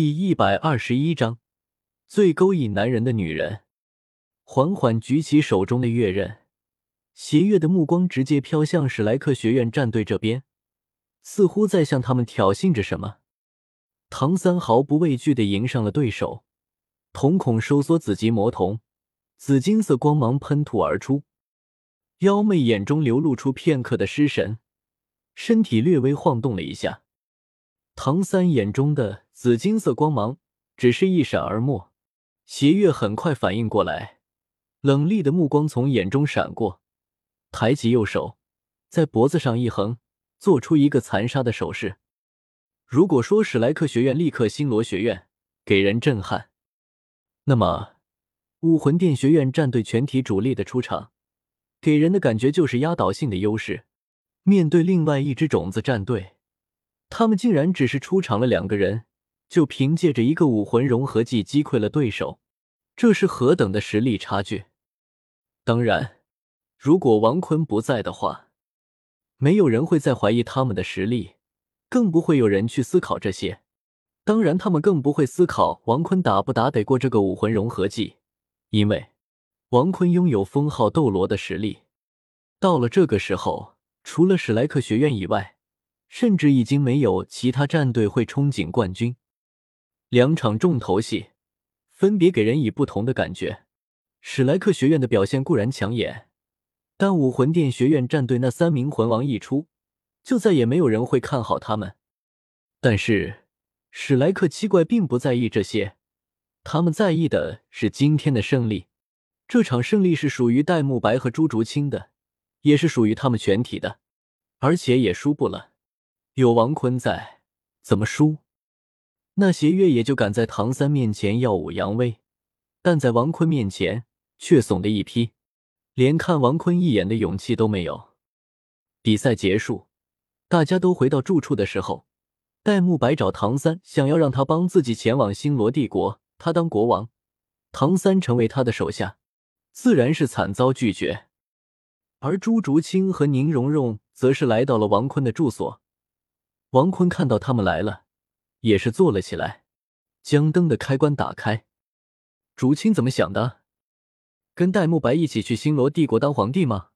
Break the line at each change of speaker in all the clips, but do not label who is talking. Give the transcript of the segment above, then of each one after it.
第一百二十一章，最勾引男人的女人。缓缓举起手中的月刃，邪月的目光直接飘向史莱克学院战队这边，似乎在向他们挑衅着什么。唐三毫不畏惧的迎上了对手，瞳孔收缩，紫极魔瞳，紫金色光芒喷吐而出，妖媚眼中流露出片刻的失神，身体略微晃动了一下。唐三眼中的紫金色光芒只是一闪而没，邪月很快反应过来，冷厉的目光从眼中闪过，抬起右手，在脖子上一横，做出一个残杀的手势。如果说史莱克学院立刻星罗学院给人震撼，那么武魂殿学院战队全体主力的出场，给人的感觉就是压倒性的优势。面对另外一支种子战队。他们竟然只是出场了两个人，就凭借着一个武魂融合技击溃了对手，这是何等的实力差距！当然，如果王坤不在的话，没有人会再怀疑他们的实力，更不会有人去思考这些。当然，他们更不会思考王坤打不打得过这个武魂融合技，因为王坤拥有封号斗罗的实力。到了这个时候，除了史莱克学院以外，甚至已经没有其他战队会憧憬冠军。两场重头戏分别给人以不同的感觉。史莱克学院的表现固然抢眼，但武魂殿学院战队那三名魂王一出，就再也没有人会看好他们。但是史莱克七怪并不在意这些，他们在意的是今天的胜利。这场胜利是属于戴沐白和朱竹清的，也是属于他们全体的，而且也输不了。有王坤在，怎么输？那邪月也就敢在唐三面前耀武扬威，但在王坤面前却怂的一批，连看王坤一眼的勇气都没有。比赛结束，大家都回到住处的时候，戴沐白找唐三，想要让他帮自己前往星罗帝国，他当国王，唐三成为他的手下，自然是惨遭拒绝。而朱竹清和宁荣荣则是来到了王坤的住所。王坤看到他们来了，也是坐了起来，将灯的开关打开。竹青怎么想的？跟戴沐白一起去星罗帝国当皇帝吗？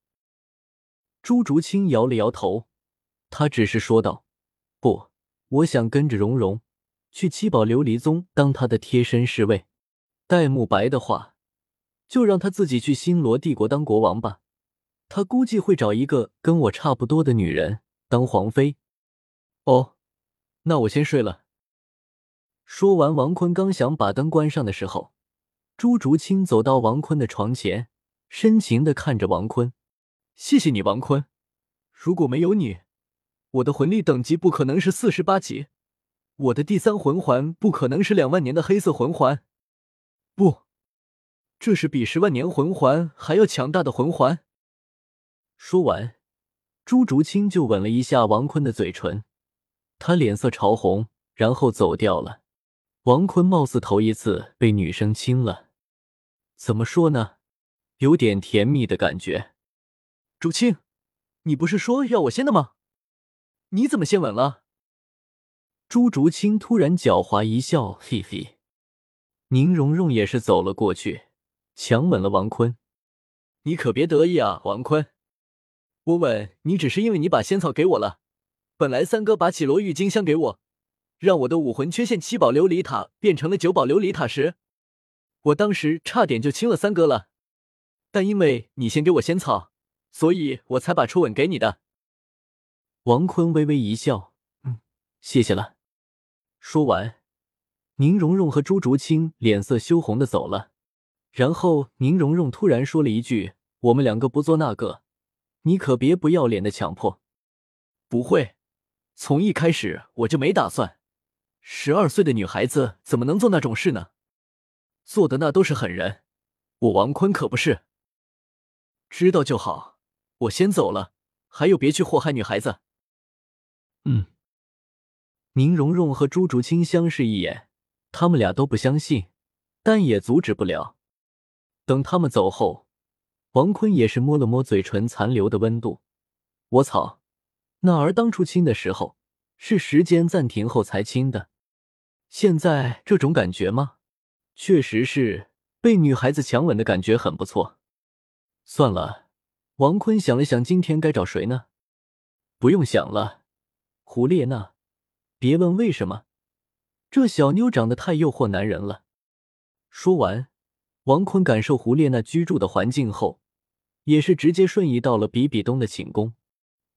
朱竹清摇了摇头，他只是说道：“不，我想跟着蓉蓉去七宝琉璃宗当他的贴身侍卫。戴沐白的话，就让他自己去星罗帝国当国王吧。他估计会找一个跟我差不多的女人当皇妃。”哦，那我先睡了。说完，王坤刚想把灯关上的时候，朱竹清走到王坤的床前，深情的看着王坤：“谢谢你，王坤。如果没有你，我的魂力等级不可能是四十八级，我的第三魂环不可能是两万年的黑色魂环，不，这是比十万年魂环还要强大的魂环。”说完，朱竹清就吻了一下王坤的嘴唇。他脸色潮红，然后走掉了。王坤貌似头一次被女生亲了，怎么说呢？有点甜蜜的感觉。竹青，你不是说要我先的吗？你怎么先吻了？朱竹清突然狡猾一笑，嘿嘿。宁荣荣也是走了过去，强吻了王坤。你可别得意啊，王坤，我吻你只是因为你把仙草给我了。本来三哥把绮罗郁金香给我，让我的武魂缺陷七宝琉璃塔变成了九宝琉璃塔时，我当时差点就亲了三哥了。但因为你先给我仙草，所以我才把初吻给你的。王坤微微一笑，嗯，谢谢了。说完，宁荣荣和朱竹清脸色羞红的走了。然后宁荣荣突然说了一句：“我们两个不做那个，你可别不要脸的强迫。”不会。从一开始我就没打算，十二岁的女孩子怎么能做那种事呢？做的那都是狠人，我王坤可不是。知道就好，我先走了，还有别去祸害女孩子。嗯。宁荣荣和朱竹清相视一眼，他们俩都不相信，但也阻止不了。等他们走后，王坤也是摸了摸嘴唇残留的温度，我操！那儿当初亲的时候，是时间暂停后才亲的。现在这种感觉吗？确实是被女孩子强吻的感觉，很不错。算了，王坤想了想，今天该找谁呢？不用想了，胡列娜。别问为什么，这小妞长得太诱惑男人了。说完，王坤感受胡列娜居住的环境后，也是直接瞬移到了比比东的寝宫。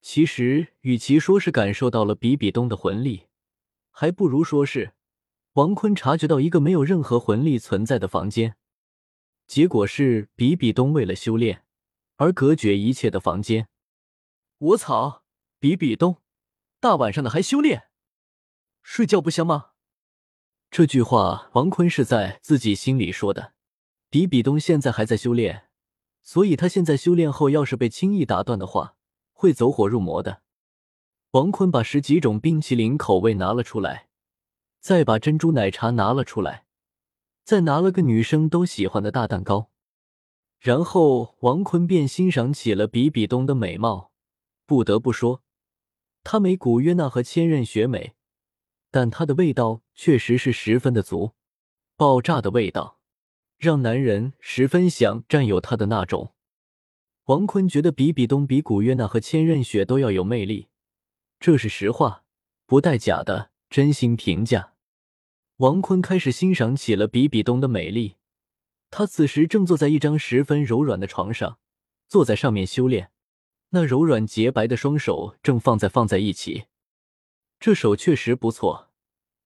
其实，与其说是感受到了比比东的魂力，还不如说是王坤察觉到一个没有任何魂力存在的房间。结果是比比东为了修炼而隔绝一切的房间。我操！比比东，大晚上的还修炼，睡觉不香吗？这句话王坤是在自己心里说的。比比东现在还在修炼，所以他现在修炼后要是被轻易打断的话。会走火入魔的。王坤把十几种冰淇淋口味拿了出来，再把珍珠奶茶拿了出来，再拿了个女生都喜欢的大蛋糕，然后王坤便欣赏起了比比东的美貌。不得不说，她没古约娜和千仞雪美，但她的味道确实是十分的足，爆炸的味道，让男人十分想占有她的那种。王坤觉得比比东比古月娜和千仞雪都要有魅力，这是实话，不带假的，真心评价。王坤开始欣赏起了比比东的美丽。他此时正坐在一张十分柔软的床上，坐在上面修炼，那柔软洁白的双手正放在放在一起，这手确实不错。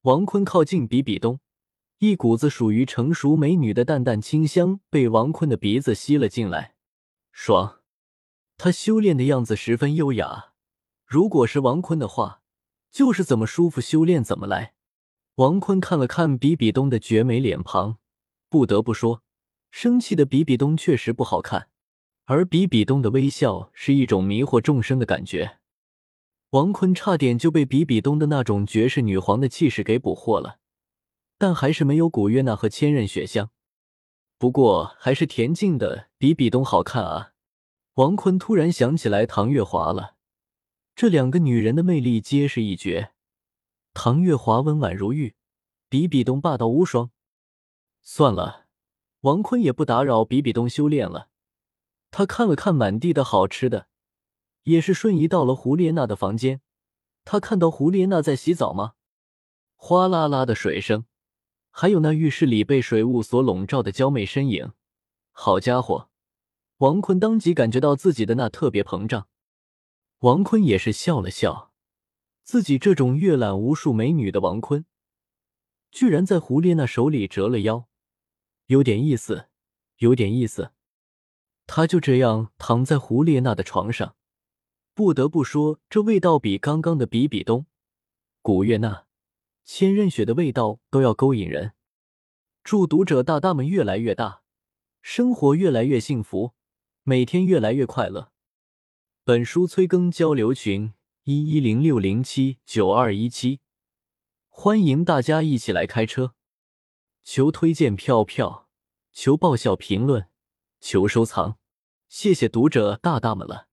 王坤靠近比比东，一股子属于成熟美女的淡淡清香被王坤的鼻子吸了进来。爽，他修炼的样子十分优雅。如果是王坤的话，就是怎么舒服修炼怎么来。王坤看了看比比东的绝美脸庞，不得不说，生气的比比东确实不好看。而比比东的微笑是一种迷惑众生的感觉。王坤差点就被比比东的那种绝世女皇的气势给捕获了，但还是没有古月娜和千仞雪香。不过还是恬静的比比东好看啊！王坤突然想起来唐月华了，这两个女人的魅力皆是一绝。唐月华温婉如玉，比比东霸道无双。算了，王坤也不打扰比比东修炼了。他看了看满地的好吃的，也是瞬移到了胡列娜的房间。他看到胡列娜在洗澡吗？哗啦啦的水声。还有那浴室里被水雾所笼罩的娇媚身影，好家伙！王坤当即感觉到自己的那特别膨胀。王坤也是笑了笑，自己这种阅览无数美女的王坤，居然在胡列娜手里折了腰，有点意思，有点意思。他就这样躺在胡列娜的床上，不得不说，这味道比刚刚的比比东、古月娜。千仞雪的味道都要勾引人。祝读者大大们越来越大，生活越来越幸福，每天越来越快乐。本书催更交流群：一一零六零七九二一七，欢迎大家一起来开车。求推荐票票，求爆笑评论，求收藏，谢谢读者大大们了。